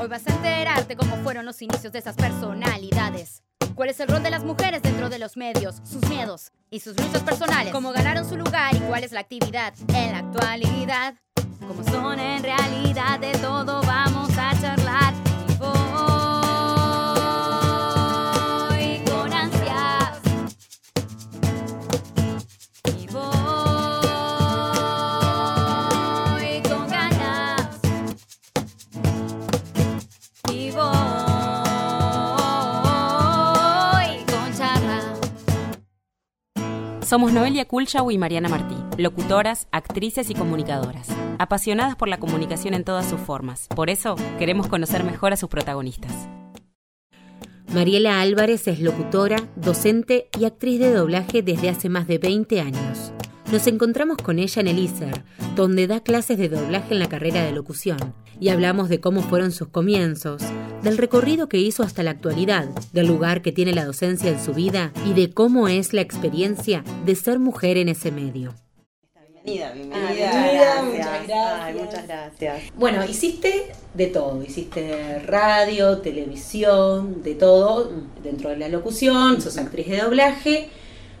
Hoy vas a enterarte cómo fueron los inicios de esas personalidades. ¿Cuál es el rol de las mujeres dentro de los medios? Sus miedos y sus luchas personales. Cómo ganaron su lugar y cuál es la actividad en la actualidad. Cómo son en realidad de todo vamos a charlar. Somos Noelia Kulchau y Mariana Martí, locutoras, actrices y comunicadoras, apasionadas por la comunicación en todas sus formas. Por eso queremos conocer mejor a sus protagonistas. Mariela Álvarez es locutora, docente y actriz de doblaje desde hace más de 20 años. Nos encontramos con ella en el ISER, donde da clases de doblaje en la carrera de locución, y hablamos de cómo fueron sus comienzos, del recorrido que hizo hasta la actualidad, del lugar que tiene la docencia en su vida y de cómo es la experiencia de ser mujer en ese medio. Bienvenida, bienvenida. Ah, bienvenida, Gracias. muchas gracias. Ay, muchas gracias. Bueno, hiciste de todo, hiciste radio, televisión, de todo, dentro de la locución, sos actriz de doblaje,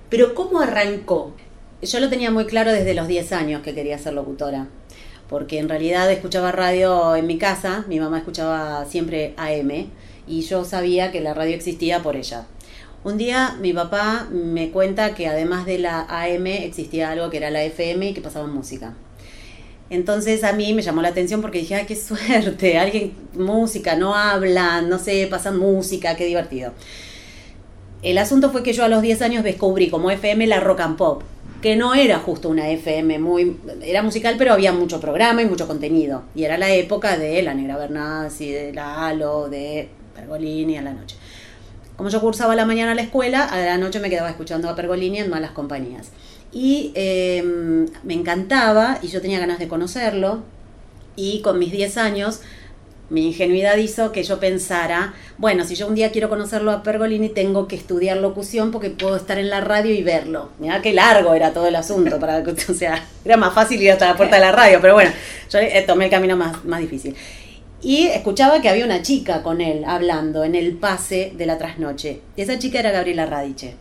pero ¿cómo arrancó? Yo lo tenía muy claro desde los 10 años que quería ser locutora, porque en realidad escuchaba radio en mi casa, mi mamá escuchaba siempre AM y yo sabía que la radio existía por ella. Un día mi papá me cuenta que además de la AM existía algo que era la FM y que pasaba música. Entonces a mí me llamó la atención porque dije, ay, qué suerte, alguien, música, no hablan, no sé, pasan música, qué divertido. El asunto fue que yo a los 10 años descubrí como FM la rock and pop, que no era justo una FM muy era musical, pero había mucho programa y mucho contenido. Y era la época de la Negra Bernasi, de la Halo, de Pergolini a la noche. Como yo cursaba a la mañana a la escuela, a la noche me quedaba escuchando a Pergolini en malas compañías. Y eh, me encantaba y yo tenía ganas de conocerlo. Y con mis 10 años mi ingenuidad hizo que yo pensara, bueno, si yo un día quiero conocerlo a Pergolini, tengo que estudiar locución porque puedo estar en la radio y verlo. Mirá qué largo era todo el asunto, para, o sea, era más fácil ir hasta la puerta de la radio, pero bueno, yo eh, tomé el camino más, más difícil. Y escuchaba que había una chica con él hablando en el pase de la trasnoche. Y esa chica era Gabriela Radiche.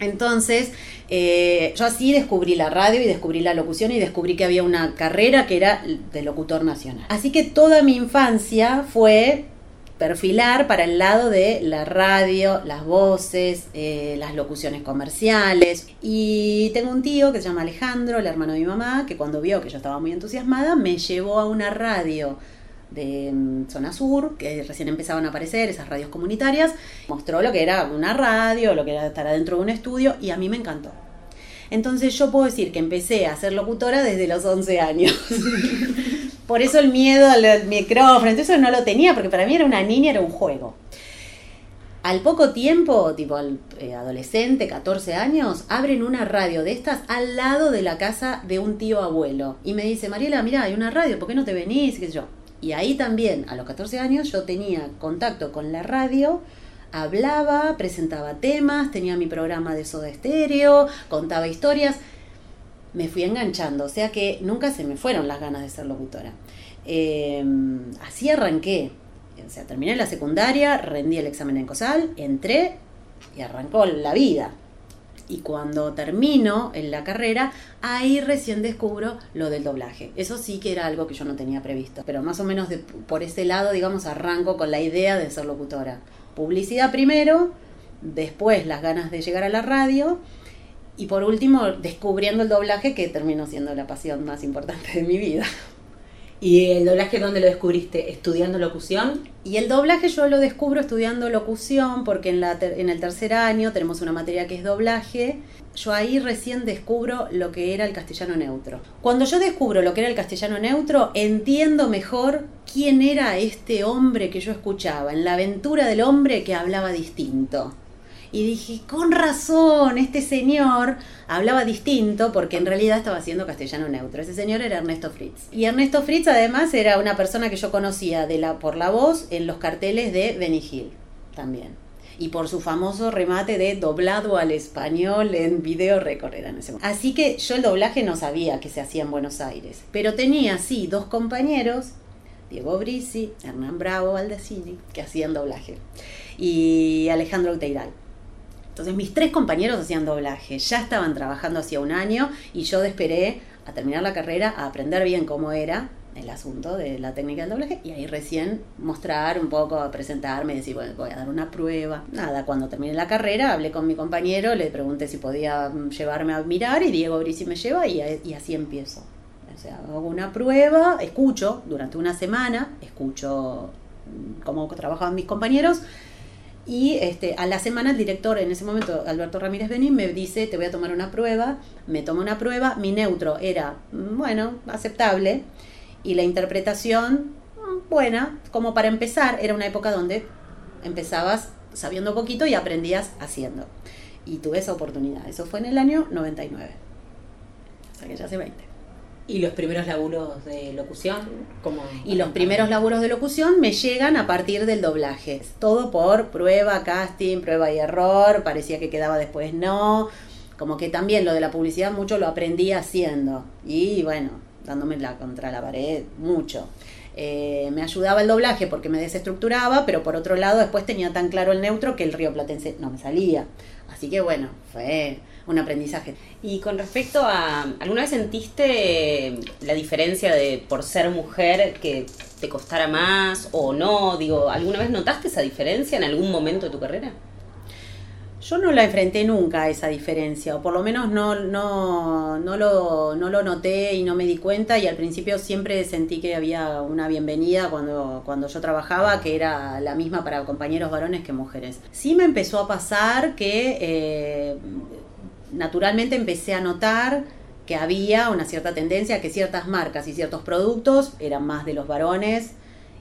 Entonces, eh, yo así descubrí la radio y descubrí la locución y descubrí que había una carrera que era de locutor nacional. Así que toda mi infancia fue perfilar para el lado de la radio, las voces, eh, las locuciones comerciales. Y tengo un tío que se llama Alejandro, el hermano de mi mamá, que cuando vio que yo estaba muy entusiasmada, me llevó a una radio de mm, zona sur, que recién empezaban a aparecer, esas radios comunitarias, mostró lo que era una radio, lo que era estar adentro de un estudio, y a mí me encantó. Entonces yo puedo decir que empecé a ser locutora desde los 11 años. Por eso el miedo al micrófono, entonces no lo tenía, porque para mí era una niña, era un juego. Al poco tiempo, tipo al eh, adolescente, 14 años, abren una radio de estas al lado de la casa de un tío abuelo. Y me dice, Mariela, mira, hay una radio, ¿por qué no te venís? ¿Qué sé yo? Y ahí también, a los 14 años, yo tenía contacto con la radio, hablaba, presentaba temas, tenía mi programa de soda estéreo, contaba historias. Me fui enganchando, o sea que nunca se me fueron las ganas de ser locutora. Eh, así arranqué. O sea, terminé la secundaria, rendí el examen en COSAL, entré y arrancó la vida. Y cuando termino en la carrera, ahí recién descubro lo del doblaje. Eso sí que era algo que yo no tenía previsto. Pero más o menos de- por ese lado, digamos, arranco con la idea de ser locutora. Publicidad primero, después las ganas de llegar a la radio y por último descubriendo el doblaje que terminó siendo la pasión más importante de mi vida. ¿Y el doblaje dónde lo descubriste? ¿Estudiando locución? Y el doblaje yo lo descubro estudiando locución, porque en, la en el tercer año tenemos una materia que es doblaje. Yo ahí recién descubro lo que era el castellano neutro. Cuando yo descubro lo que era el castellano neutro, entiendo mejor quién era este hombre que yo escuchaba, en la aventura del hombre que hablaba distinto. Y dije, con razón, este señor hablaba distinto porque en realidad estaba haciendo castellano neutro. Ese señor era Ernesto Fritz. Y Ernesto Fritz además era una persona que yo conocía por la voz en los carteles de Benny Hill también. Y por su famoso remate de doblado al español en video récord en ese momento. Así que yo el doblaje no sabía que se hacía en Buenos Aires. Pero tenía, sí, dos compañeros Diego Brisi, Hernán Bravo Baldacini, que hacían doblaje, y Alejandro Uteiral. Entonces mis tres compañeros hacían doblaje, ya estaban trabajando hacía un año y yo esperé a terminar la carrera, a aprender bien cómo era el asunto de la técnica del doblaje y ahí recién mostrar un poco, presentarme, decir, bueno, voy a dar una prueba. Nada, cuando terminé la carrera hablé con mi compañero, le pregunté si podía llevarme a mirar y Diego Brisi me lleva y, y así empiezo. O sea, hago una prueba, escucho durante una semana, escucho cómo trabajaban mis compañeros y este, a la semana el director, en ese momento, Alberto Ramírez Benín, me dice, te voy a tomar una prueba, me tomo una prueba, mi neutro era, mm, bueno, aceptable, y la interpretación, mm, buena, como para empezar, era una época donde empezabas sabiendo poquito y aprendías haciendo. Y tuve esa oportunidad, eso fue en el año 99, o sea que ya hace 20. ¿Y los primeros laburos de locución? como Y los primeros laburos de locución me llegan a partir del doblaje. Todo por prueba, casting, prueba y error. Parecía que quedaba después no. Como que también lo de la publicidad mucho lo aprendí haciendo. Y bueno, dándome la contra la pared mucho. Eh, me ayudaba el doblaje porque me desestructuraba, pero por otro lado después tenía tan claro el neutro que el río platense no me salía. Así que bueno, fue un aprendizaje. Y con respecto a, ¿alguna vez sentiste la diferencia de por ser mujer que te costara más o no? Digo, ¿alguna vez notaste esa diferencia en algún momento de tu carrera? Yo no la enfrenté nunca esa diferencia, o por lo menos no, no, no, lo, no lo noté y no me di cuenta y al principio siempre sentí que había una bienvenida cuando, cuando yo trabajaba, que era la misma para compañeros varones que mujeres. Sí me empezó a pasar que eh, naturalmente empecé a notar que había una cierta tendencia que ciertas marcas y ciertos productos eran más de los varones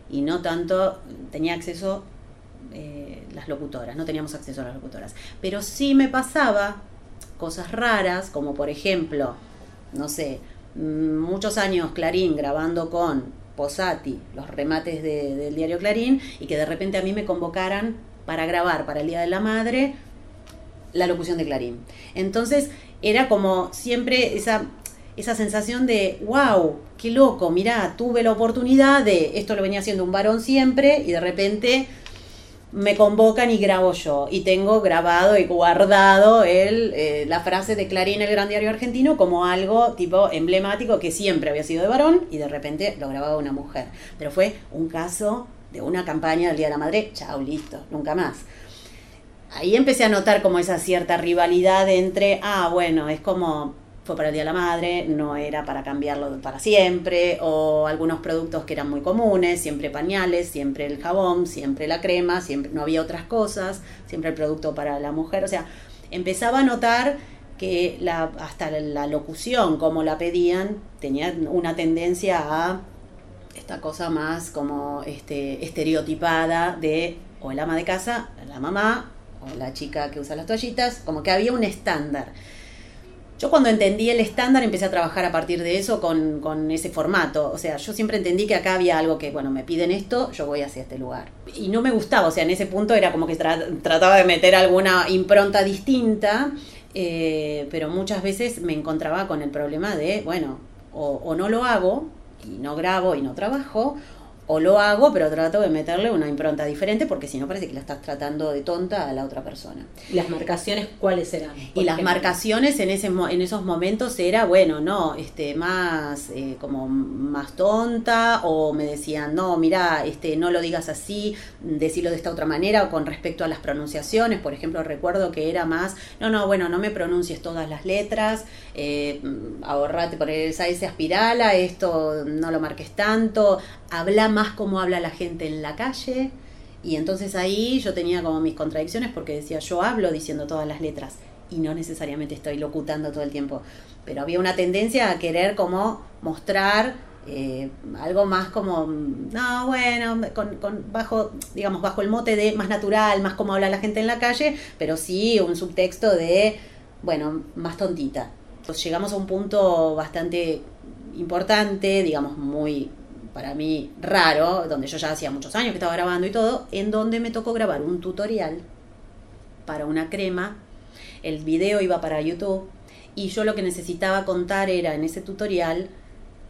y no tanto tenía acceso eh, las locutoras, no teníamos acceso a las locutoras. Pero sí me pasaba cosas raras, como por ejemplo, no sé, mm, muchos años Clarín grabando con Posati los remates del diario Clarín y que de repente a mí me convocaran para grabar para el Día de la Madre la locución de Clarín. Entonces era como siempre esa, esa sensación de, wow, qué loco, mirá, tuve la oportunidad de, esto lo venía haciendo un varón siempre y de repente me convocan y grabo yo. Y tengo grabado y guardado el, eh, la frase de Clarín, el gran diario argentino, como algo tipo emblemático que siempre había sido de varón y de repente lo grababa una mujer. Pero fue un caso de una campaña del Día de la Madre, chao, listo, nunca más ahí empecé a notar como esa cierta rivalidad entre, ah, bueno, es como fue para el Día de la Madre, no era para cambiarlo para siempre, o algunos productos que eran muy comunes, siempre pañales, siempre el jabón, siempre la crema, siempre no había otras cosas, siempre el producto para la mujer, o sea, empezaba a notar que la, hasta la locución, como la pedían, tenía una tendencia a esta cosa más como este, estereotipada de o el ama de casa, la mamá, o la chica que usa las toallitas, como que había un estándar. Yo cuando entendí el estándar empecé a trabajar a partir de eso con, con, ese formato. O sea, yo siempre entendí que acá había algo que, bueno, me piden esto, yo voy hacia este lugar. Y no me gustaba, o sea, en ese punto era como que trataba de meter alguna impronta distinta, eh, pero muchas veces me encontraba con el problema de, bueno, o no lo hago y no grabo y no trabajo, o lo hago, pero trato de meterle una impronta diferente porque si no parece que la estás tratando de tonta a la otra persona. ¿Y las marcaciones cuáles eran? Y las marcaciones en, ese, en esos momentos era, bueno, no, este, más eh, como más tonta o me decían, no, mira, este, no lo digas así, decirlo de esta otra manera o con respecto a las pronunciaciones, por ejemplo, recuerdo que era más, no, no, bueno, no me pronuncies todas las letras, eh, ahorrate por esa, ese aspirala, esto no lo marques tanto, habla más como habla la gente en la calle. Y entonces ahí yo tenía como mis contradicciones porque decía, yo hablo diciendo todas las letras y no necesariamente estoy locutando todo el tiempo. Pero había una tendencia a querer como mostrar eh, algo más como, no, bueno, con, bajo, digamos, bajo el mote de más natural, más como habla la gente en la calle, pero sí un subtexto de, bueno, más tontita. Entonces llegamos a un punto bastante importante, digamos, muy para mí raro, donde yo ya hacía muchos años que estaba grabando y todo, en donde me tocó grabar un tutorial para una crema. El video iba para YouTube y yo lo que necesitaba contar era en ese tutorial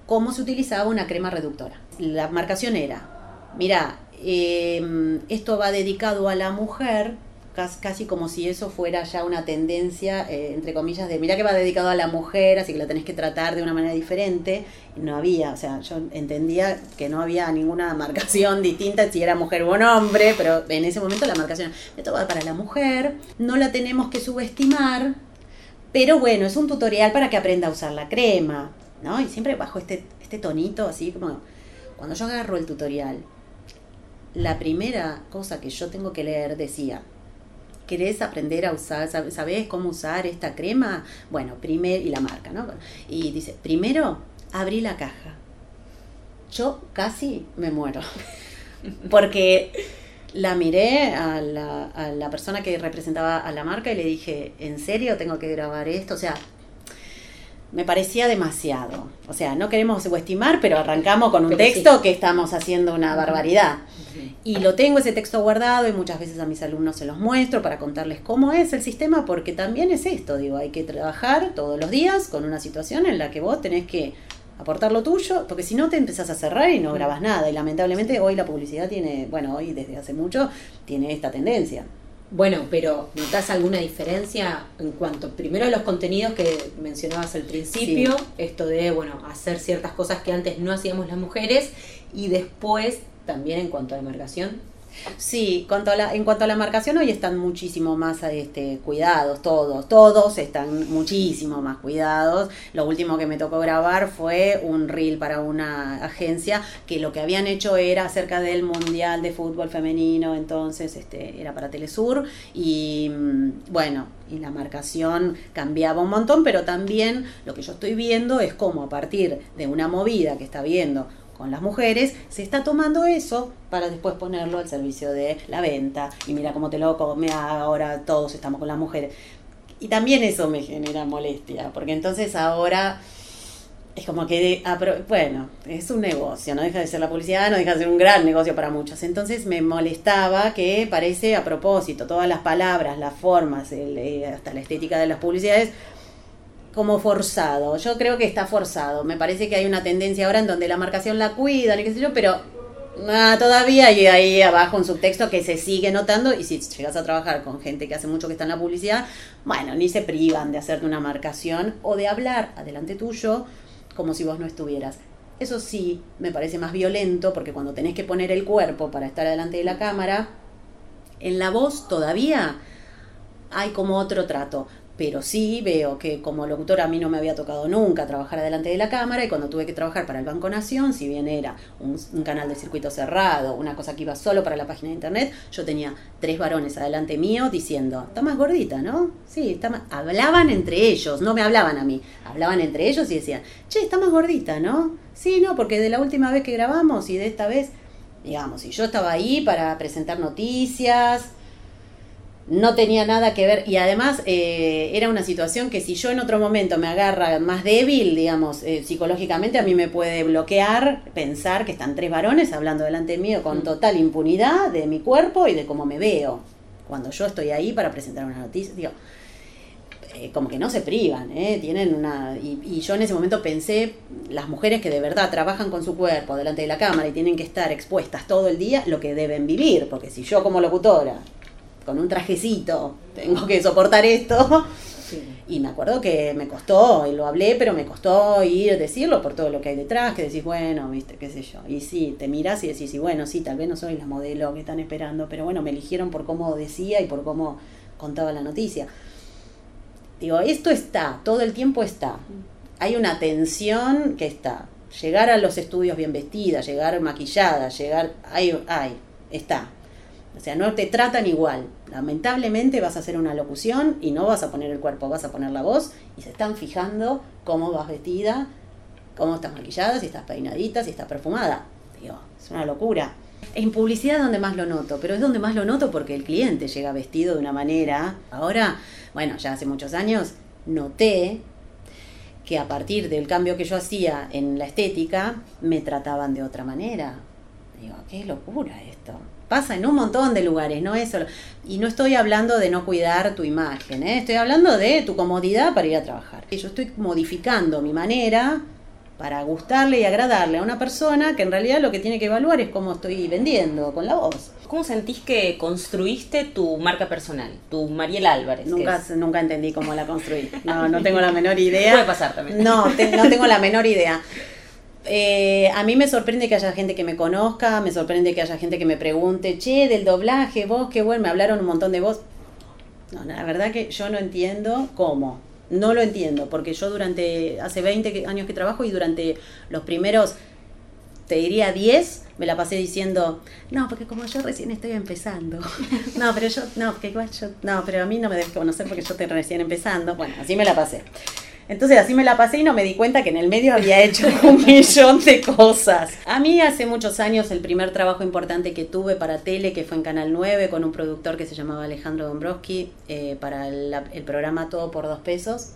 cómo se utilizaba una crema reductora. La marcación era, mira, eh, esto va dedicado a la mujer, casi como si eso fuera ya una tendencia, eh, entre comillas, de mira que va dedicado a la mujer, así que la tenés que tratar de una manera diferente. No había, o sea, yo entendía que no había ninguna marcación distinta si era mujer o hombre, pero en ese momento la marcación, esto va para la mujer, no la tenemos que subestimar, pero bueno, es un tutorial para que aprenda a usar la crema, ¿no? Y siempre bajo este, este tonito, así como cuando yo agarro el tutorial, la primera cosa que yo tengo que leer decía, ¿querés aprender a usar, sabés cómo usar esta crema? Bueno, primero, y la marca, ¿no? Y dice, primero abrí la caja. Yo casi me muero, porque la miré a la, a la persona que representaba a la marca y le dije, ¿en serio tengo que grabar esto? O sea, me parecía demasiado. O sea, no queremos subestimar, pero arrancamos con un texto que estamos haciendo una barbaridad. Y lo tengo ese texto guardado y muchas veces a mis alumnos se los muestro para contarles cómo es el sistema, porque también es esto, digo, hay que trabajar todos los días con una situación en la que vos tenés que aportar lo tuyo, porque si no te empezás a cerrar y no grabas nada. Y lamentablemente hoy la publicidad tiene, bueno, hoy desde hace mucho, tiene esta tendencia. Bueno, pero ¿notas alguna diferencia en cuanto primero a los contenidos que mencionabas al principio, esto de, bueno, hacer ciertas cosas que antes no hacíamos las mujeres y después también en cuanto a la marcación? Sí, en cuanto a la marcación hoy están muchísimo más este, cuidados, todos, todos están muchísimo más cuidados. Lo último que me tocó grabar fue un reel para una agencia que lo que habían hecho era acerca del Mundial de Fútbol Femenino, entonces este, era para Telesur y mm, bueno, y la marcación cambiaba un montón, pero también lo que yo estoy viendo es cómo a partir de una movida que está viendo con las mujeres, se está tomando eso para después ponerlo al servicio de la venta. Y mira cómo te lo come ahora todos estamos con las mujeres. Y también eso me genera molestia, porque entonces ahora es como que, bueno, es un negocio, no deja de ser la publicidad, no deja de ser un gran negocio para muchos. Entonces me molestaba que parece a propósito, todas las palabras, las formas, eh, hasta la estética de las publicidades, como forzado. Yo creo que está forzado. Me parece que hay una tendencia ahora en donde la marcación la cuidan y qué sé yo, pero ah, todavía hay ahí abajo un subtexto que se sigue notando y si llegas a trabajar con gente que hace mucho que está en la publicidad, bueno, ni se privan de hacerte una marcación o de hablar adelante tuyo como si vos no estuvieras. Eso sí, me parece más violento porque cuando tenés que poner el cuerpo para estar delante de la cámara, en la voz todavía hay como otro trato pero sí veo que como locutora a mí no me había tocado nunca trabajar adelante de la cámara y cuando tuve que trabajar para el Banco Nación, si bien era un, canal de circuito cerrado, una cosa que iba solo para la página de internet, yo tenía tres varones adelante mío diciendo, está más gordita, ¿no? Sí, está más... Hablaban entre ellos, no me hablaban a mí, hablaban entre ellos y decían, che, está más gordita, ¿no? Sí, no, porque de la última vez que grabamos y de esta vez, digamos, y yo estaba ahí para presentar noticias, no tenía nada que ver y además eh, era una situación que si yo en otro momento me agarra más débil, digamos, eh, psicológicamente a mí me puede bloquear pensar que están tres varones hablando delante mío con mm. total impunidad de mi cuerpo y de cómo me veo cuando yo estoy ahí para presentar una noticia, digo, eh, como que no se privan, tienen una... Y, y yo en ese momento pensé, las mujeres que de verdad trabajan con su cuerpo delante de la cámara y tienen que estar expuestas todo el día, lo que deben vivir, porque si yo como locutora con un trajecito, tengo que soportar esto. Y me acuerdo que me costó, y lo hablé, pero me costó ir, decirlo por todo lo que hay detrás, que decís, bueno, viste, qué sé yo. Y sí, te miras y decís, y bueno, sí, tal vez no soy la modelo que están esperando, pero bueno, me eligieron por cómo decía y por cómo contaba la noticia. Digo, esto está, todo el tiempo está. Hay una tensión que está. Llegar a los estudios bien vestida, llegar maquillada, llegar, hay, hay, está o sea, no te tratan igual. Lamentablemente vas a hacer una locución y no vas a poner el cuerpo, vas a poner la voz y se están fijando cómo vas vestida, cómo estás maquillada, si estás peinadita, si estás perfumada. Digo, es una locura. En publicidad es donde más lo noto, pero es donde más lo noto porque el cliente llega vestido de una manera. Ahora, bueno, ya hace muchos años noté que a partir del cambio que yo hacía en la estética, me trataban de otra manera. Digo, qué locura esto pasa en un montón de lugares, no es solo. Y no estoy hablando de no cuidar tu imagen, ¿eh? estoy hablando de tu comodidad para ir a trabajar. Yo estoy modificando mi manera para gustarle y agradarle a una persona que en realidad lo que tiene que evaluar es cómo estoy vendiendo con la voz. ¿Cómo sentís que construiste tu marca personal, tu Mariel Álvarez? Nunca, nunca entendí cómo la construí. No, no tengo la menor idea. Puede pasar también. No, te- no tengo la menor idea. Eh, a mí me sorprende que haya gente que me conozca, me sorprende que haya gente que me pregunte, che, del doblaje, vos, qué bueno, me hablaron un montón de vos. No, la verdad que yo no entiendo cómo. No lo entiendo, porque yo durante, hace 20 que- años que trabajo y durante los primeros, te diría 10, me la pasé diciendo, no, porque como yo recién estoy empezando. No, pero yo, no, porque igual yo, no, pero a mí no me debes conocer porque yo estoy recién empezando. Bueno, así me la pasé. Entonces así me la pasé y no me di cuenta que en el medio había hecho un millón de cosas. A mí hace muchos años el primer trabajo importante que tuve para tele, que fue en Canal 9, con un productor que se llamaba Alejandro Dombrowski, eh, para el, programa Todo por dos pesos,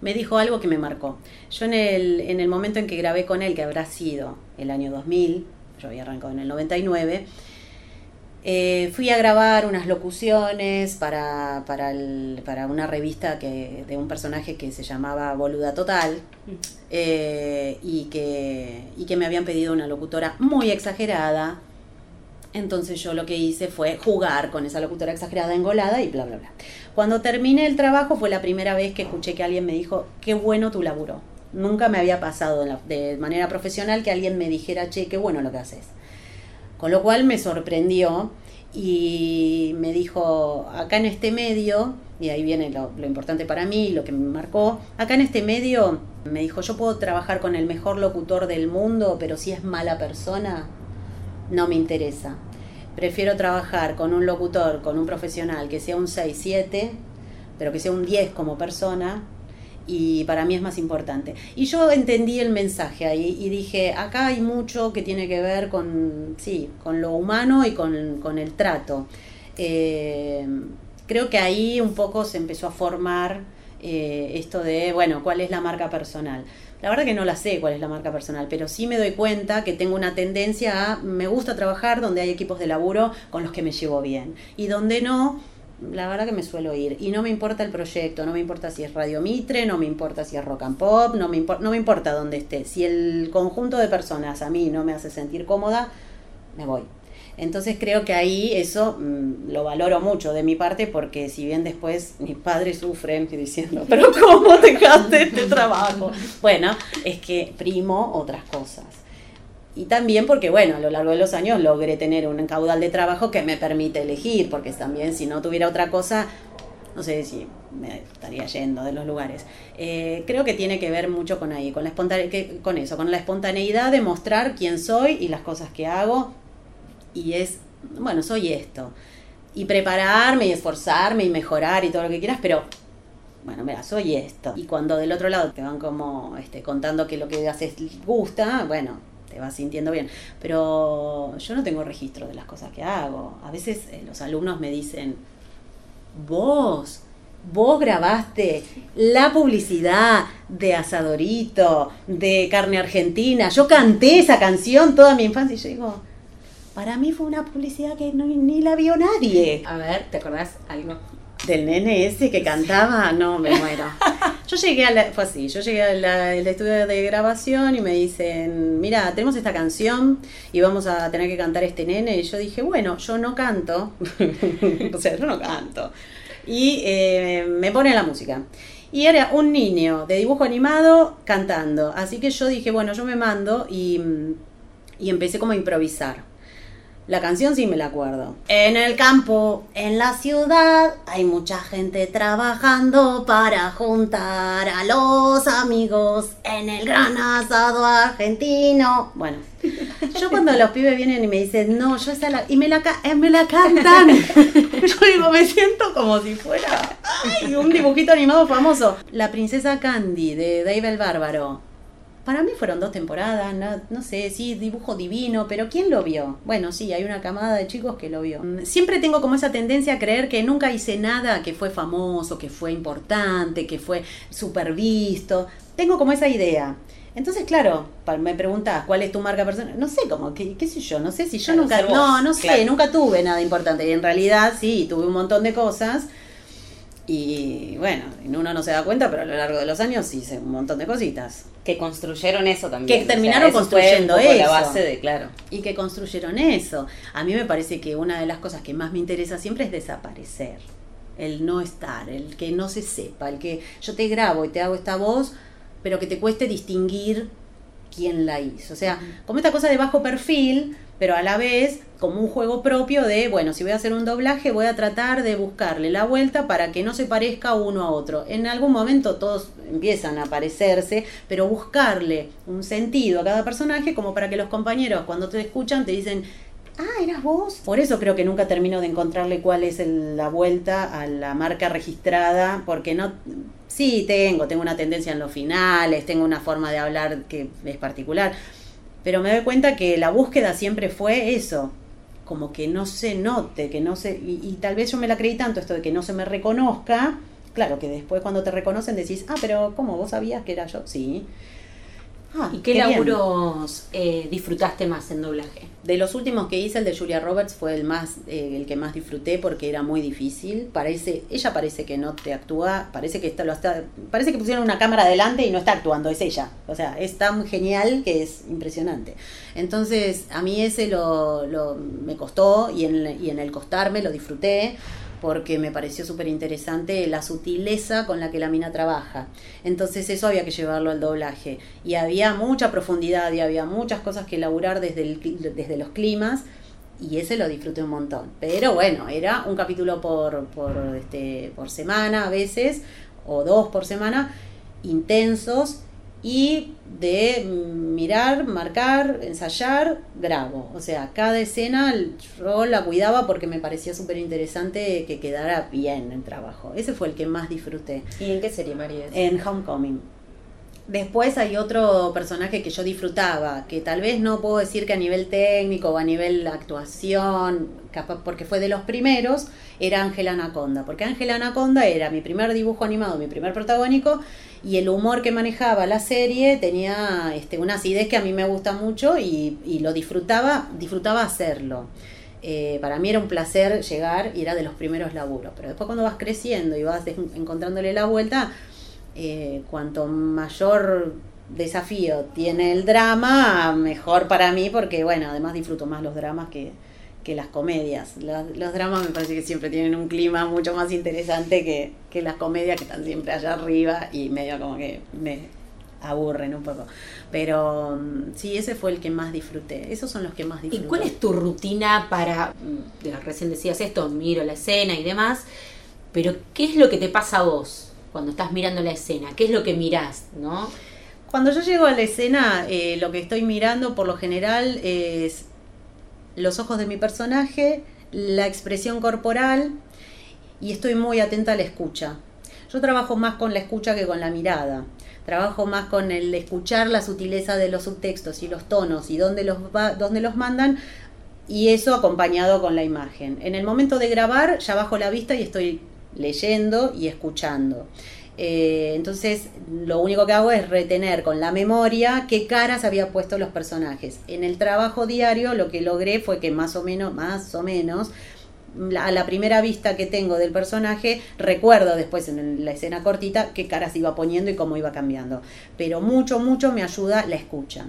me dijo algo que me marcó. Yo en el, en el momento en que grabé con él, que habrá sido el año 2000, yo había arrancado en el 99, eh, fui a grabar unas locuciones para, para, una revista que, de un personaje que se llamaba Boluda Total eh, y, que, y que me habían pedido una locutora muy exagerada. Entonces yo lo que hice fue jugar con esa locutora exagerada engolada y bla, bla, bla. Cuando terminé el trabajo fue la primera vez que escuché que alguien me dijo, qué bueno tu laburo. Nunca me había pasado de manera profesional que alguien me dijera, che, qué bueno lo que haces. Con lo cual me sorprendió y me dijo, acá en este medio, y ahí viene lo, importante para mí, lo que me marcó, acá en este medio me dijo, yo puedo trabajar con el mejor locutor del mundo, pero si es mala persona, no me interesa. Prefiero trabajar con un locutor, con un profesional que sea un 6-7, pero que sea un 10 como persona, y para mí es más importante. Y yo entendí el mensaje ahí y dije, acá hay mucho que tiene que ver con, sí, con lo humano y con, con el trato. Eh, creo que ahí un poco se empezó a formar eh, esto de, bueno, ¿cuál es la marca personal? La verdad que no la sé cuál es la marca personal, pero sí me doy cuenta que tengo una tendencia a, me gusta trabajar donde hay equipos de laburo con los que me llevo bien. Y donde no, la verdad que me suelo ir. Y no me importa el proyecto, no me importa si es Radio Mitre, no me importa si es Rock and Pop, no me, impor- no me importa dónde esté. Si el conjunto de personas a mí no me hace sentir cómoda, me voy. Entonces creo que ahí eso mm, lo valoro mucho de mi parte porque si bien después mis padres sufren diciendo, pero ¿cómo dejaste este trabajo? Bueno, es que primo otras cosas. Y también porque, bueno, a lo largo de los años logré tener un caudal de trabajo que me permite elegir, porque también si no tuviera otra cosa, no sé si me estaría yendo de los lugares. Eh, creo que tiene que ver mucho con ahí, con, la que- con eso, con la espontaneidad de mostrar quién soy y las cosas que hago. Y es, bueno, soy esto. Y prepararme y esforzarme y mejorar y todo lo que quieras, pero bueno, mira, soy esto. Y cuando del otro lado te van como este, contando que lo que haces gusta, bueno, te vas sintiendo bien. Pero yo no tengo registro de las cosas que hago. A veces eh, los alumnos me dicen, vos, vos grabaste la publicidad de Asadorito, de Carne Argentina. Yo canté esa canción toda mi infancia y yo digo, para mí fue una publicidad que no- ni la vio nadie A ver, ¿te acordás algo? Del nene ese que cantaba, no, me muero. Yo llegué a la, fue así, yo llegué al estudio de grabación y me dicen, mira, tenemos esta canción y vamos a tener que cantar este nene. Y yo dije, bueno, yo no canto, o sea, yo no canto. Y eh, me pone la música. Y era un niño de dibujo animado cantando. Así que yo dije, bueno, yo me mando y, y empecé como a improvisar. La canción sí me la acuerdo. En el campo, en la ciudad, hay mucha gente trabajando para juntar a los amigos en el gran asado argentino. Bueno, yo cuando los pibes vienen y me dicen, no, yo esa. Y me la, eh, me la cantan. yo digo, me siento como si fuera ay, un dibujito animado famoso. La princesa Candy de Dave el Bárbaro. Para mí fueron dos temporadas, no, no sé, sí, dibujo divino, pero ¿quién lo vio? Bueno, sí, hay una camada de chicos que lo vio. Mm, Siempre tengo como esa tendencia a creer que nunca hice nada que fue famoso, que fue importante, que fue super visto. Tengo como esa idea. Entonces, claro, me preguntás, ¿cuál es tu marca personal? No sé, como, ¿qué, qué sé yo? No sé si yo Claro, nunca... No, no sé, claro. nunca tuve nada importante. Y en realidad, sí, tuve un montón de cosas. Y bueno, uno no se da cuenta, pero a lo largo de los años hice un montón de cositas. Que construyeron eso también. Que terminaron construyendo eso. La base de, claro. Y que construyeron eso. A mí me parece que una de las cosas que más me interesa siempre es desaparecer. El no estar, el que no se sepa, el que yo te grabo y te hago esta voz, pero que te cueste distinguir quién la hizo. O sea, como esta cosa de bajo perfil, pero a la vez como un juego propio de, bueno, si voy a hacer un doblaje, voy a tratar de buscarle la vuelta para que no se parezca uno a otro. En algún momento todos empiezan a parecerse, pero buscarle un sentido a cada personaje como para que los compañeros cuando te escuchan te dicen, ah, eras vos. Por eso creo que nunca termino de encontrarle cuál es la vuelta a la marca registrada, porque no... Sí, tengo, tengo una tendencia en los finales, tengo una forma de hablar que es particular, pero me doy cuenta que la búsqueda siempre fue eso, como que no se note, que no se... Y, y, tal vez yo me la creí tanto esto de que no se me reconozca, claro que después cuando te reconocen decís, ah, pero ¿cómo vos sabías que era yo? Sí. Ah, ¿Y qué, laburos eh, disfrutaste más en doblaje? De los últimos que hice, el de Julia Roberts fue el más, eh, el que más disfruté porque era muy difícil. Parece, ella parece que no te actúa, parece que está, lo está, parece que pusieron una cámara delante y no está actuando, es ella. O sea, es tan genial que es impresionante. Entonces, a mí ese lo, lo me costó y en, y en el costarme lo disfruté porque me pareció súper interesante la sutileza con la que la mina trabaja. Entonces eso había que llevarlo al doblaje. Y había mucha profundidad y había muchas cosas que elaborar desde, desde los climas y ese lo disfruté un montón. Pero bueno, era un capítulo por, por, este, por semana a veces, o dos por semana, intensos y de mirar, marcar, ensayar, grabo. O sea, cada escena yo la cuidaba porque me parecía súper interesante que quedara bien el trabajo. Ese fue el que más disfruté. ¿Y en qué serie, María? En Homecoming. Después hay otro personaje que yo disfrutaba, que tal vez no puedo decir que a nivel técnico o a nivel actuación, porque fue de los primeros, era Ángela Anaconda. Porque Ángela Anaconda era mi primer dibujo animado, mi primer protagónico, y el humor que manejaba la serie tenía este, una acidez que a mí me gusta mucho y, lo disfrutaba, disfrutaba hacerlo. Eh, para mí era un placer llegar y era de los primeros laburos, pero después cuando vas creciendo y vas encontrándole la vuelta, eh, cuanto mayor desafío tiene el drama, mejor para mí, porque bueno, además disfruto más los dramas que, que las comedias. Los, dramas me parece que siempre tienen un clima mucho más interesante que, que las comedias que están siempre allá arriba y medio como que me aburren un poco. Pero mm, sí, ese fue el que más disfruté. Esos son los que más disfruté. ¿Y cuál es tu rutina para, mm, recién decías esto, miro la escena y demás, pero qué es lo que te pasa a vos cuando estás mirando la escena? ¿Qué es lo que mirás, no? Cuando yo llego a la escena, eh, lo que estoy mirando por lo general es los ojos de mi personaje, la expresión corporal y estoy muy atenta a la escucha. Yo trabajo más con la escucha que con la mirada. Trabajo más con el escuchar la sutileza de los subtextos y los tonos y dónde los, va, dónde los mandan y eso acompañado con la imagen. En el momento de grabar ya bajo la vista y estoy leyendo y escuchando. Eh, entonces, lo único que hago es retener con la memoria qué caras había puesto los personajes. En el trabajo diario lo que logré fue que más o menos, más o menos, a la primera vista que tengo del personaje, recuerdo después en la escena cortita qué caras iba poniendo y cómo iba cambiando. Pero mucho, mucho me ayuda la escucha.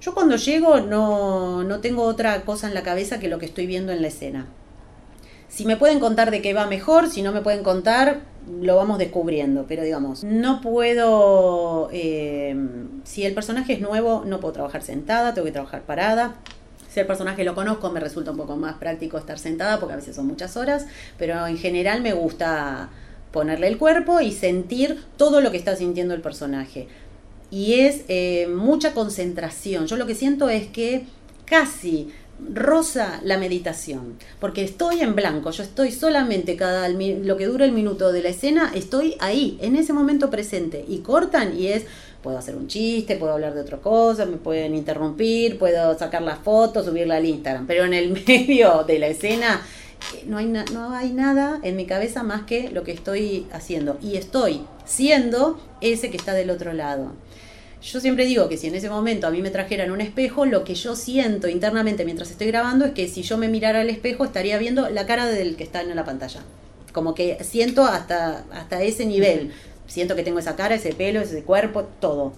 Yo cuando llego no, no tengo otra cosa en la cabeza que lo que estoy viendo en la escena. Si me pueden contar de qué va mejor, si no me pueden contar, lo vamos descubriendo, pero digamos, no puedo, eh, si el personaje es nuevo, no puedo trabajar sentada, tengo que trabajar parada. Si el personaje lo conozco, me resulta un poco más práctico estar sentada porque a veces son muchas horas, pero en general me gusta ponerle el cuerpo y sentir todo lo que está sintiendo el personaje. Y es eh, mucha concentración. Yo lo que siento es que casi rosa la meditación, porque estoy en blanco, yo estoy solamente cada lo que dura el minuto de la escena, estoy ahí, en ese momento presente, y cortan y es, puedo hacer un chiste, puedo hablar de otra cosa, me pueden interrumpir, puedo sacar la foto, subirla al Instagram, pero en el medio de la escena eh, no hay, no hay nada en mi cabeza más que lo que estoy haciendo, y estoy siendo ese que está del otro lado. Yo siempre digo que si en ese momento a mí me trajeran un espejo, lo que yo siento internamente mientras estoy grabando es que si yo me mirara al espejo estaría viendo la cara del que está en la pantalla. como que siento hasta, hasta ese nivel. Siento que tengo esa cara, ese pelo, ese cuerpo, todo.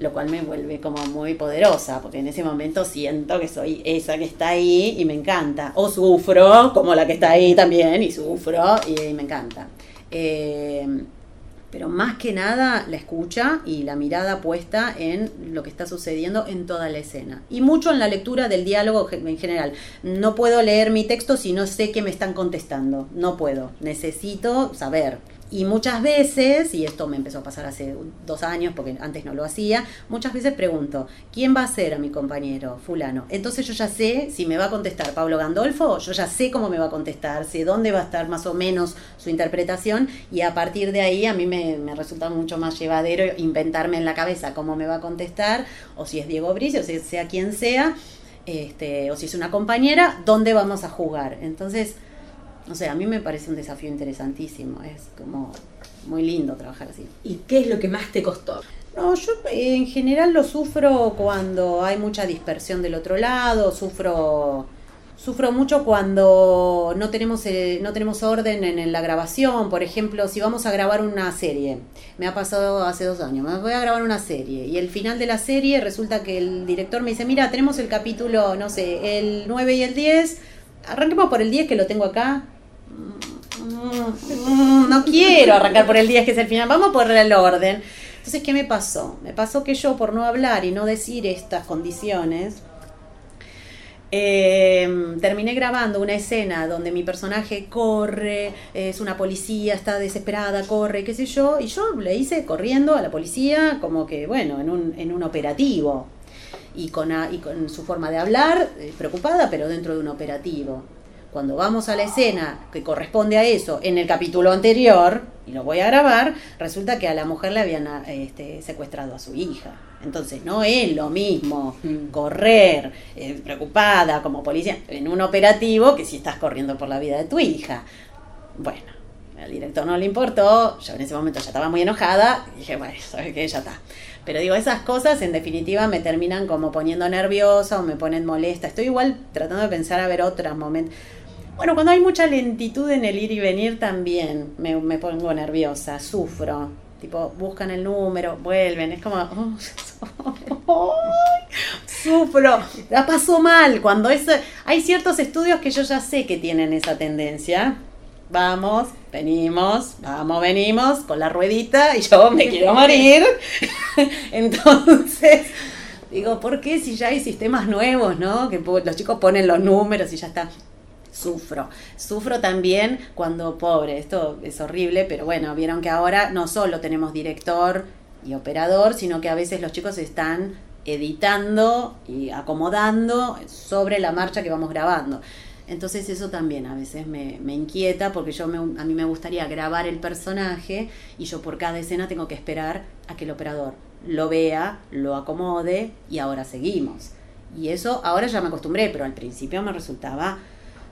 Lo cual me vuelve como muy poderosa, porque en ese momento siento que soy esa que está ahí y me encanta. O sufro, como la que está ahí también, y sufro y, me encanta. Eh, pero más que nada la escucha y la mirada puesta en lo que está sucediendo en toda la escena. Y mucho en la lectura del diálogo en general. No puedo leer mi texto si no sé qué me están contestando. No puedo. Necesito saber. Y muchas veces, y esto me empezó a pasar hace dos años porque antes no lo hacía, muchas veces pregunto, ¿quién va a ser a mi compañero fulano? Entonces yo ya sé si me va a contestar Pablo Gandolfo, yo ya sé cómo me va a contestar, sé dónde va a estar más o menos su interpretación y a partir de ahí a mí me, resulta mucho más llevadero inventarme en la cabeza cómo me va a contestar, o si es Diego Bricio, o si sea quien sea, este, o si es una compañera, dónde vamos a jugar. Entonces, o sea, a mí me parece un desafío interesantísimo, es como muy lindo trabajar así. ¿Y qué es lo que más te costó? No, yo en general lo sufro cuando hay mucha dispersión del otro lado, sufro sufro mucho cuando no tenemos eh, no tenemos orden en, la grabación, por ejemplo, si vamos a grabar una serie. Me ha pasado hace dos años, me voy a grabar una serie y el final de la serie resulta que el director me dice, "Mira, tenemos el capítulo, no sé, el 9 y el 10, arranquemos por el 10 que lo tengo acá." Mm, no quiero arrancar por el 10 que es el final, vamos por el orden. Entonces, ¿qué me pasó? Me pasó que yo, por no hablar y no decir estas condiciones, em, terminé grabando una escena donde mi personaje corre, es una policía, está desesperada, corre, qué sé yo, y yo le hice corriendo a la policía como que, bueno, en un, en un operativo. Y con, y con su forma de hablar, eh, preocupada, pero dentro de un operativo cuando vamos a la escena que corresponde a eso en el capítulo anterior, y lo voy a grabar, resulta que a la mujer le habían este, secuestrado a su hija. Entonces no es lo mismo mm. correr eh, preocupada como policía en un operativo que si estás corriendo por la vida de tu hija. Bueno, al director no le importó, yo en ese momento ya estaba muy enojada y dije, bueno, sabes que ya está. Pero digo, esas cosas en definitiva me terminan como poniendo nerviosa o me ponen molesta. Estoy igual tratando de pensar a ver otros momentos. Bueno, cuando hay mucha lentitud en el ir y venir también me, pongo nerviosa, sufro. Tipo, buscan el número, vuelven, es como... Oh, sufro, la paso mal. Cuando es, hay ciertos estudios que yo ya sé que tienen esa tendencia. Vamos, venimos, vamos, venimos, con la ruedita y yo me quiero morir. Entonces, digo, ¿por qué si ya hay sistemas nuevos, no? Que los chicos ponen los números y ya está sufro. Sufro también cuando, pobre, esto es horrible, pero bueno, vieron que ahora no solo tenemos director y operador, sino que a veces los chicos están editando y acomodando sobre la marcha que vamos grabando. Entonces eso también a veces me, inquieta porque yo a mí me gustaría grabar el personaje y yo por cada escena tengo que esperar a que el operador lo vea, lo acomode y ahora seguimos. Y eso ahora ya me acostumbré, pero al principio me resultaba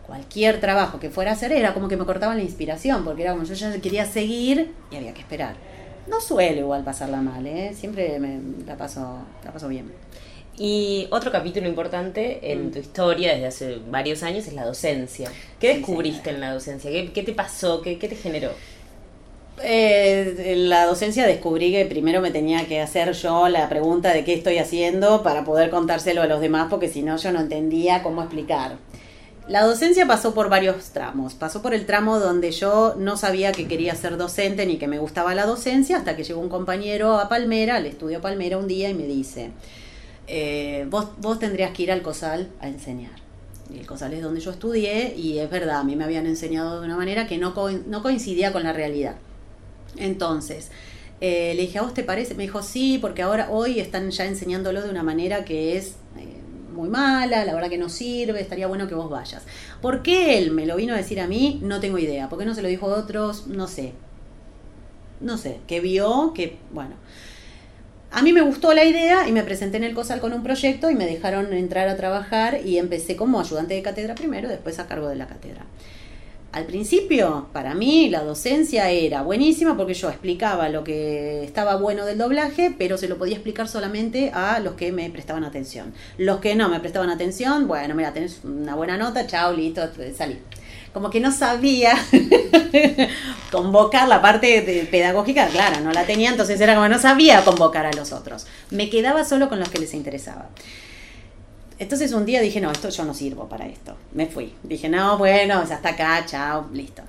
cualquier trabajo que fuera a hacer era como que me cortaba la inspiración, porque era como yo ya quería seguir y había que esperar. No suele igual pasarla mal, ¿eh? siempre me, la, paso, la paso bien. Y otro capítulo importante en mm. tu historia desde hace varios años es la docencia. ¿Qué descubriste en la docencia? ¿Qué, te pasó? ¿Qué, te generó? Eh, en la docencia descubrí que primero me tenía que hacer yo la pregunta de qué estoy haciendo para poder contárselo a los demás, porque si no yo no entendía cómo explicar. La docencia pasó por varios tramos. Pasó por el tramo donde yo no sabía que quería ser docente ni que me gustaba la docencia, hasta que llegó un compañero a Palmera, al estudio Palmera, un día y me dice, eh, vos, vos tendrías que ir al COSAL a enseñar. Y el COSAL es donde yo estudié y es verdad, a mí me habían enseñado de una manera que no, no coincidía con la realidad. Entonces, eh, le dije, ¿a vos te parece? Me dijo, sí, porque ahora hoy están ya enseñándolo de una manera que es... Muy mala, la verdad que no sirve, estaría bueno que vos vayas. ¿Por qué él me lo vino a decir a mí? No tengo idea. ¿Por qué no se lo dijo a otros? No sé. No sé, que vio, que, bueno. A mí me gustó la idea y me presenté en el COSAL con un proyecto y me dejaron entrar a trabajar y empecé como ayudante de cátedra primero, después a cargo de la cátedra. Al principio, para mí, la docencia era buenísima porque yo explicaba lo que estaba bueno del doblaje, pero se lo podía explicar solamente a los que me prestaban atención. Los que no me prestaban atención, bueno, mira, tenés una buena nota, chao, listo, salí. como que no sabía convocar la parte pedagógica, claro, no la tenía, entonces era como no sabía convocar a los otros. Me quedaba solo con los que les interesaba. Entonces un día dije, no, esto yo no sirvo para esto. Me fui. Dije, no, bueno, ya está acá, chao, listo.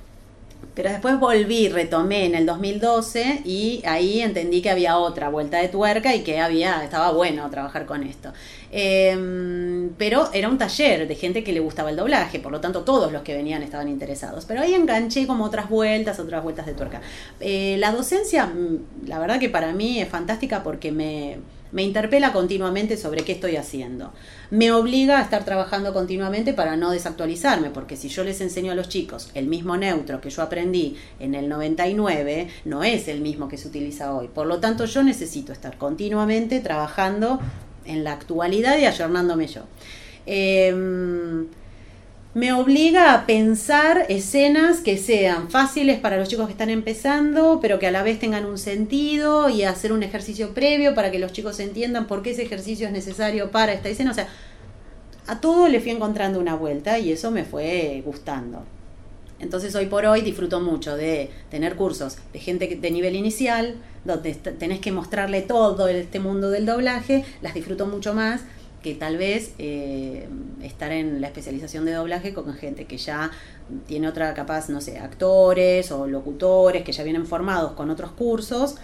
Pero después volví, retomé en el 2012 y ahí entendí que había otra vuelta de tuerca y que había, estaba bueno trabajar con esto. Em, pero era un taller de gente que le gustaba el doblaje, por lo tanto todos los que venían estaban interesados. Pero ahí enganché como otras vueltas, otras vueltas de tuerca. Eh, la docencia, mm, la verdad que para mí es fantástica porque me, me interpela continuamente sobre qué estoy haciendo. Me obliga a estar trabajando continuamente para no desactualizarme, porque si yo les enseño a los chicos el mismo neutro que yo aprendí en el 99, no es el mismo que se utiliza hoy. Por lo tanto, yo necesito estar continuamente trabajando en la actualidad y ayornándome yo. Em, me obliga a pensar escenas que sean fáciles para los chicos que están empezando, pero que a la vez tengan un sentido y hacer un ejercicio previo para que los chicos entiendan por qué ese ejercicio es necesario para esta escena. O sea, a todo le fui encontrando una vuelta y eso me fue gustando. Entonces hoy por hoy disfruto mucho de tener cursos de gente de nivel inicial, donde tenés que mostrarle todo este mundo del doblaje, las disfruto mucho más que tal vez eh, estar en la especialización de doblaje con gente que ya tiene otra capaz, no sé, actores o locutores que ya vienen formados con otros cursos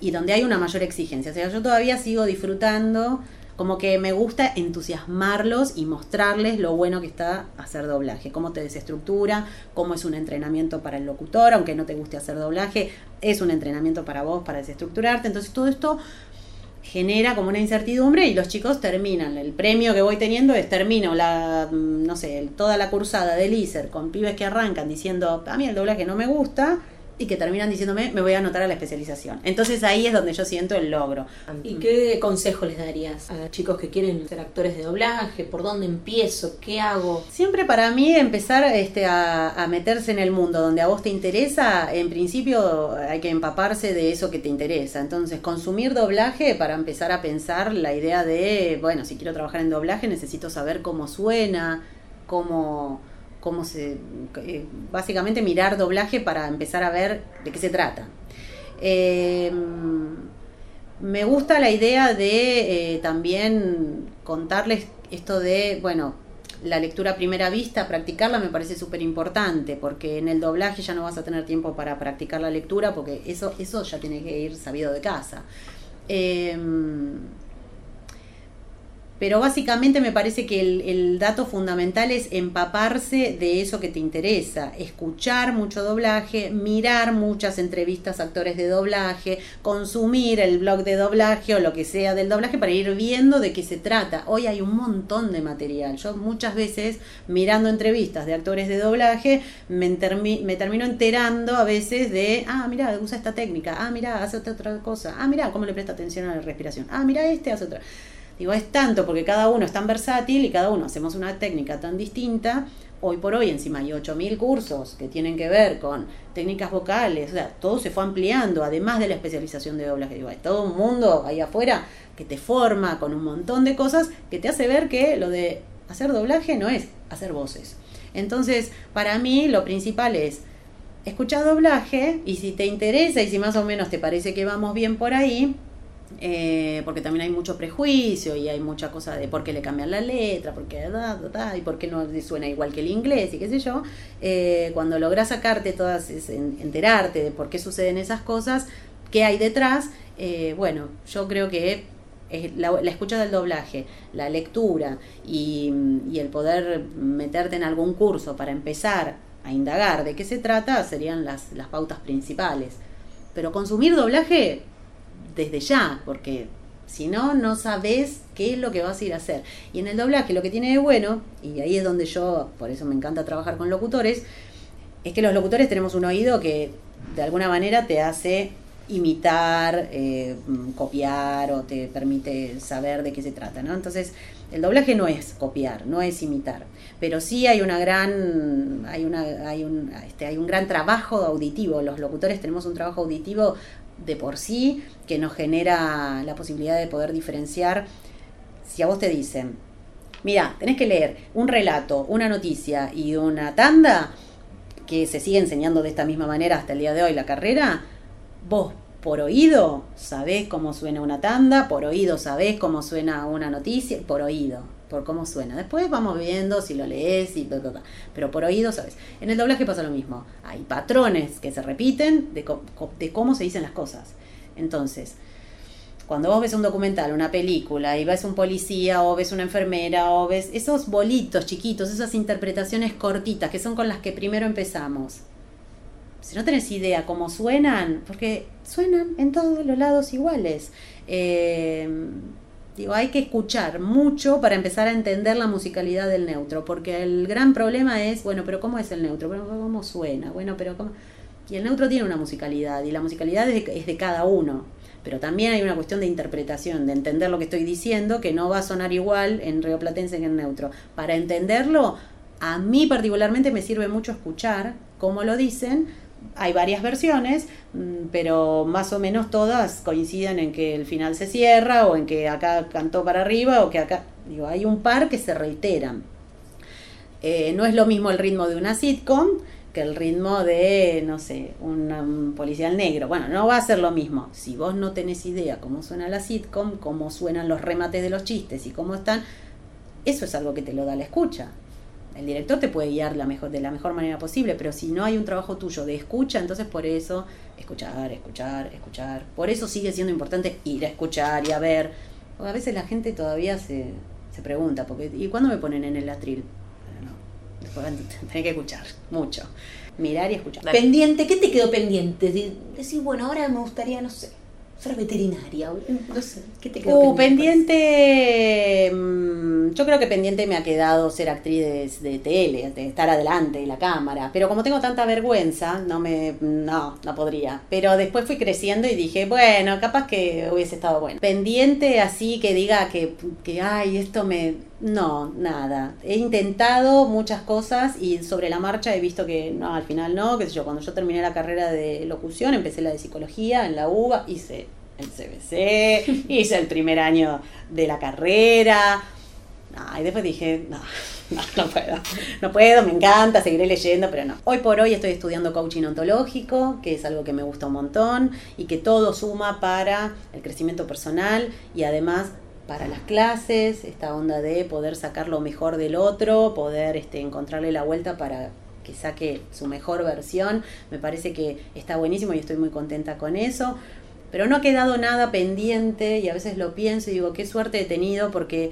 y donde hay una mayor exigencia. O sea, yo todavía sigo disfrutando, como que me gusta entusiasmarlos y mostrarles lo bueno que está hacer doblaje, cómo te desestructura, cómo es un entrenamiento para el locutor, aunque no te guste hacer doblaje, es un entrenamiento para vos para desestructurarte. Entonces todo esto genera como una incertidumbre y los chicos terminan. El premio que voy teniendo es termino la, mm, no sé, toda la cursada del ISER con pibes que arrancan diciendo, a mí el doblaje no me gusta, y que terminan diciéndome, me voy a anotar a la especialización. Entonces ahí es donde yo siento el logro. ¿Y qué consejo les darías a chicos que quieren ser actores de doblaje? ¿Por dónde empiezo? ¿Qué hago? Siempre para mí empezar este, a, a meterse en el mundo donde a vos te interesa, en principio hay que empaparse de eso que te interesa. Entonces, consumir doblaje para empezar a pensar la idea de, bueno, si quiero trabajar en doblaje necesito saber cómo suena, cómo cómo se. Eh, básicamente mirar doblaje para empezar a ver de qué se trata. Em, me gusta la idea de eh, también contarles esto de, bueno, la lectura a primera vista, practicarla me parece súper importante, porque en el doblaje ya no vas a tener tiempo para practicar la lectura, porque eso, eso ya tiene que ir sabido de casa. Pero básicamente me parece que el, dato fundamental es empaparse de eso que te interesa, escuchar mucho doblaje, mirar muchas entrevistas a actores de doblaje, consumir el blog de doblaje o lo que sea del doblaje para ir viendo de qué se trata. Hoy hay un montón de material. Yo muchas veces mirando entrevistas de actores de doblaje me, termino enterando a veces de, ah, mira, usa esta técnica, ah, mira, hace otra, otra cosa, ah, mira, cómo le presta atención a la respiración, ah, mira, este hace otra. Digo, es tanto porque cada uno es tan versátil y cada uno hacemos una técnica tan distinta. Hoy por hoy encima hay 8.000 cursos que tienen que ver con técnicas vocales, o sea, todo se fue ampliando, además de la especialización de doblaje. Digo, hay todo un mundo ahí afuera que te forma con un montón de cosas que te hace ver que lo de hacer doblaje no es hacer voces. Entonces, para mí lo principal es escuchar doblaje y si te interesa y si más o menos te parece que vamos bien por ahí, eh, porque también hay mucho prejuicio y hay mucha cosa de por qué le cambian la letra, por qué y por qué no suena igual que el inglés y qué sé yo. Eh, cuando logras sacarte todas, enterarte de por qué suceden esas cosas, qué hay detrás, eh, bueno, yo creo que la, escucha del doblaje, la lectura y, y el poder meterte en algún curso para empezar a indagar de qué se trata serían las, las pautas principales. Pero consumir doblaje desde ya, porque si no, no sabes qué es lo que vas a ir a hacer. Y en el doblaje lo que tiene de bueno, y ahí es donde yo, por eso me encanta trabajar con locutores, es que los locutores tenemos un oído que de alguna manera te hace imitar, eh, copiar o te permite saber de qué se trata, ¿no? Entonces, el doblaje no es copiar, no es imitar, pero sí hay una gran, hay una, hay un, este, hay un gran trabajo auditivo. Los locutores tenemos un trabajo auditivo de por sí que nos genera la posibilidad de poder diferenciar. Si a vos te dicen, mira, tenés que leer un relato, una noticia y una tanda, que se sigue enseñando de esta misma manera hasta el día de hoy la carrera, vos por oído sabés cómo suena una tanda, por oído sabés cómo suena una noticia, por oído, por cómo suena. Después vamos viendo si lo lees y bla, pero por oído sabes. En el doblaje pasa lo mismo. Hay patrones que se repiten de, de cómo se dicen las cosas. Entonces, cuando vos ves un documental, una película, y ves un policía, o ves una enfermera, o ves esos bolitos chiquitos, esas interpretaciones cortitas, que son con las que primero empezamos. Si no tenés idea cómo suenan, porque suenan en todos los lados iguales. Eh, digo, hay que escuchar mucho para empezar a entender la musicalidad del neutro, porque el gran problema es, bueno, pero ¿cómo es el neutro? Bueno, ¿cómo suena? Bueno, pero ¿cómo? Y el neutro tiene una musicalidad, y la musicalidad es de, cada uno. Pero también hay una cuestión de interpretación, de entender lo que estoy diciendo, que no va a sonar igual en rioplatense que en neutro. Para entenderlo, a mí particularmente me sirve mucho escuchar cómo lo dicen. Hay varias versiones, mm, pero más o menos todas coinciden en que el final se cierra o en que acá cantó para arriba o que acá... Digo, hay un par que se reiteran. Eh, no es lo mismo el ritmo de una sitcom que el ritmo de, no sé, un, um, policial negro. Bueno, no va a ser lo mismo. Si vos no tenés idea cómo suena la sitcom, cómo suenan los remates de los chistes y cómo están, eso es algo que te lo da la escucha. El director te puede guiar la mejor, de la mejor manera posible, pero si no hay un trabajo tuyo de escucha, entonces por eso escuchar, escuchar, escuchar. Por eso sigue siendo importante ir a escuchar y a ver. Porque a veces la gente todavía se, se pregunta, porque ¿y cuándo me ponen en el atril? Bueno, no, después van a tener que escuchar mucho. Mirar y escuchar. Pendiente, ¿qué te quedó pendiente? De- Decir, bueno, ahora me gustaría, no sé, ser veterinaria. No sé, ¿qué te quedó Uh, pendiente? pendiente. mm, Yo creo que pendiente me ha quedado ser actriz de, de tele, de estar adelante de la cámara. Pero como tengo tanta vergüenza, no me. No, no podría. Pero después fui creciendo y dije, bueno, capaz que hubiese estado bueno. Pendiente así que diga que, que ay, esto me. No, nada. He intentado muchas cosas y sobre la marcha he visto que no, al final no, qué sé yo, cuando yo terminé la carrera de locución, empecé la de psicología en la UBA, hice el CBC, hice el primer año de la carrera. No, y después dije, no, no, no puedo. No puedo, me encanta, seguiré leyendo, pero no. Hoy por hoy estoy estudiando coaching ontológico, que es algo que me gusta un montón y que todo suma para el crecimiento personal y además para las clases, esta onda de poder sacar lo mejor del otro, poder este, encontrarle la vuelta para que saque su mejor versión. Me parece que está buenísimo y estoy muy contenta con eso. Pero no ha quedado nada pendiente y a veces lo pienso y digo, qué suerte he tenido porque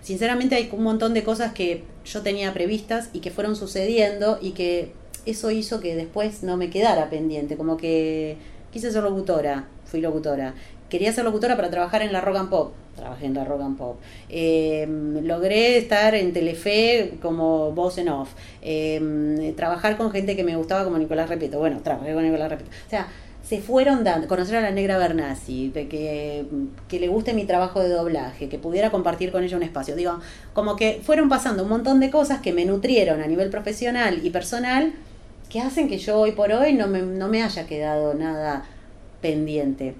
sinceramente hay un montón de cosas que yo tenía previstas y que fueron sucediendo y que eso hizo que después no me quedara pendiente, como que quise ser locutora, fui locutora. Quería ser locutora para trabajar en la Rock and Pop, trabajé en la Rock and Pop. Eh, logré estar en Telefe como voz en off. Eh, trabajar con gente que me gustaba como Nicolás Repeto. Bueno, trabajé con Nicolás Repeto. O sea, se fueron dando, conocer a la negra Bernasi, que, que le guste mi trabajo de doblaje, que pudiera compartir con ella un espacio. Digo, como que fueron pasando un montón de cosas que me nutrieron a nivel profesional y personal, que hacen que yo hoy por hoy no me, no me haya quedado nada pendiente.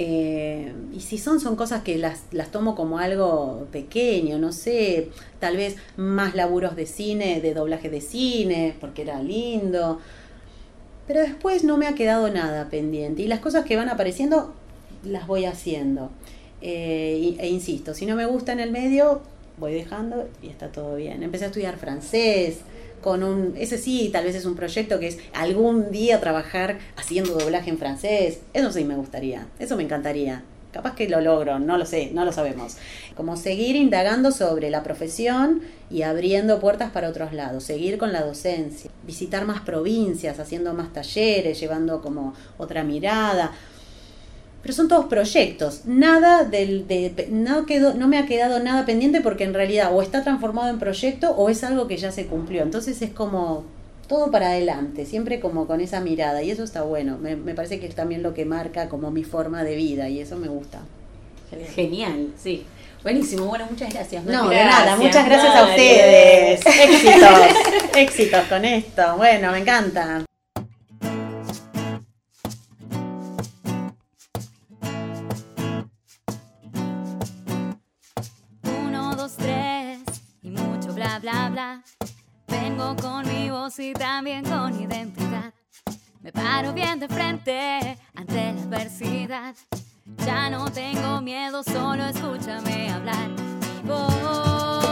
Eh, y si son, son cosas que las, las tomo como algo pequeño, no sé, tal vez más laburos de cine, de doblaje de cine, porque era lindo. Pero después no me ha quedado nada pendiente. Y las cosas que van apareciendo las voy haciendo. Eh, e insisto, si no me gusta en el medio, voy dejando y está todo bien. Empecé a estudiar francés. Con un, ese sí, tal vez es un proyecto que es algún día trabajar haciendo doblaje en francés. Eso sí me gustaría, eso me encantaría. Capaz que lo logro, no lo sé, no lo sabemos. Como seguir indagando sobre la profesión y abriendo puertas para otros lados, seguir con la docencia, visitar más provincias, haciendo más talleres, llevando como otra mirada. Pero son todos proyectos. Nada del, de, no, quedó, no me ha quedado nada pendiente porque en realidad o está transformado en proyecto o es algo que ya se cumplió. Entonces es como todo para adelante, siempre como con esa mirada. Y eso está bueno. Me, me parece que es también lo que marca como mi forma de vida y eso me gusta. Genial, sí. Buenísimo, bueno, muchas gracias. No, de nada, muchas gracias a ustedes. Éxitos, éxitos con esto. Bueno, me encanta. Ven pongo con mi voz y también con identidad. Me paro bien de frente ante la adversidad. Ya no tengo miedo, solo escúchame hablar. Voy